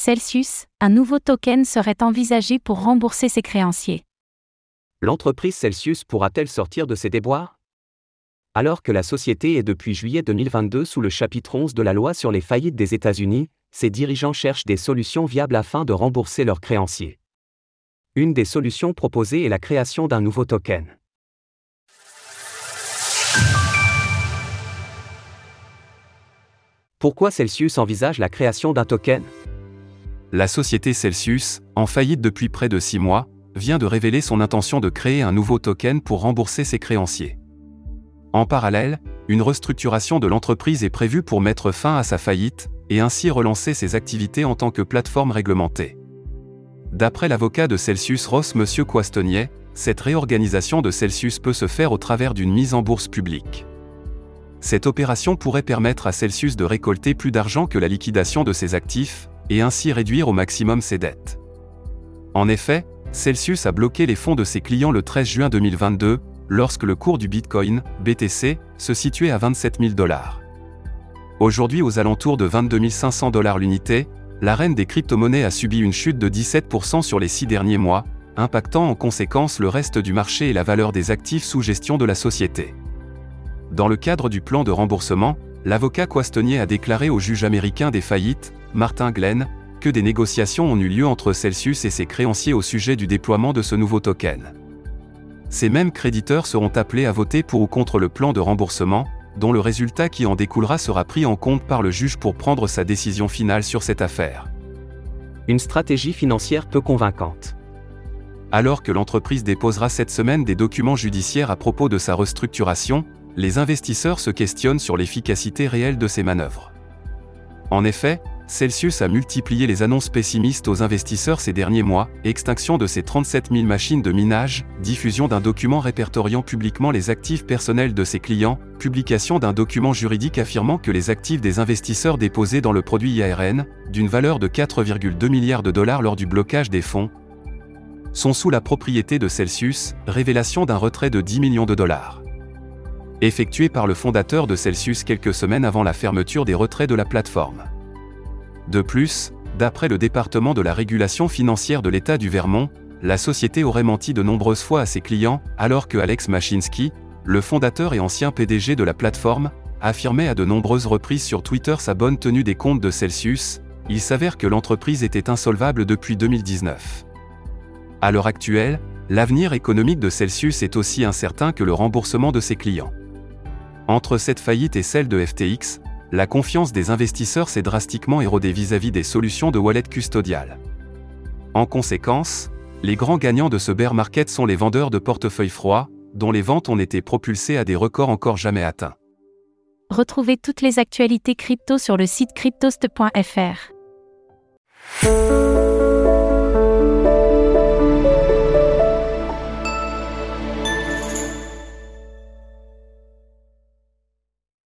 Celsius, un nouveau token serait envisagé pour rembourser ses créanciers. L'entreprise Celsius pourra-t-elle sortir de ses déboires? Alors que la société est depuis juillet 2022 sous le chapitre 11 de la loi sur les faillites des États-Unis, ses dirigeants cherchent des solutions viables afin de rembourser leurs créanciers. Une des solutions proposées est la création d'un nouveau token. Pourquoi Celsius envisage la création d'un token? La société Celsius, en faillite depuis près de six mois, vient de révéler son intention de créer un nouveau token pour rembourser ses créanciers. En parallèle, une restructuration de l'entreprise est prévue pour mettre fin à sa faillite et ainsi relancer ses activités en tant que plateforme réglementée. D'après l'avocat de Celsius Ross M. Coistonnier, cette réorganisation de Celsius peut se faire au travers d'une mise en bourse publique. Cette opération pourrait permettre à Celsius de récolter plus d'argent que la liquidation de ses actifs, et ainsi réduire au maximum ses dettes. En effet, Celsius a bloqué les fonds de ses clients le 13 juin 2022, lorsque le cours du Bitcoin, BTC, se situait à 27 000 dollars. Aujourd'hui aux alentours de 22 500 dollars l'unité, la reine des crypto-monnaies a subi une chute de 17% sur les six derniers mois, impactant en conséquence le reste du marché et la valeur des actifs sous gestion de la société. Dans le cadre du plan de remboursement, l'avocat Coistonnier a déclaré au juge américain des faillites, Martin Glenn, que des négociations ont eu lieu entre Celsius et ses créanciers au sujet du déploiement de ce nouveau token. Ces mêmes créditeurs seront appelés à voter pour ou contre le plan de remboursement, dont le résultat qui en découlera sera pris en compte par le juge pour prendre sa décision finale sur cette affaire. Une stratégie financière peu convaincante. Alors que l'entreprise déposera cette semaine des documents judiciaires à propos de sa restructuration, les investisseurs se questionnent sur l'efficacité réelle de ces manœuvres. En effet, Celsius a multiplié les annonces pessimistes aux investisseurs ces derniers mois, extinction de ses 37 000 machines de minage, diffusion d'un document répertoriant publiquement les actifs personnels de ses clients, publication d'un document juridique affirmant que les actifs des investisseurs déposés dans le produit IARN, d'une valeur de 4,2 milliards de dollars lors du blocage des fonds, sont sous la propriété de Celsius, révélation d'un retrait de 10 millions de dollars. Effectué par le fondateur de Celsius quelques semaines avant la fermeture des retraits de la plateforme. De plus, d'après le département de la régulation financière de l'État du Vermont, la société aurait menti de nombreuses fois à ses clients, alors que Alex Mashinsky, le fondateur et ancien PDG de la plateforme, affirmait à de nombreuses reprises sur Twitter sa bonne tenue des comptes de Celsius, il s'avère que l'entreprise était insolvable depuis 2019. À l'heure actuelle, l'avenir économique de Celsius est aussi incertain que le remboursement de ses clients. Entre cette faillite et celle de FTX, la confiance des investisseurs s'est drastiquement érodée vis-à-vis des solutions de wallet custodial. En conséquence, les grands gagnants de ce bear market sont les vendeurs de portefeuilles froids, dont les ventes ont été propulsées à des records encore jamais atteints. Retrouvez toutes les actualités crypto sur le site cryptost.fr.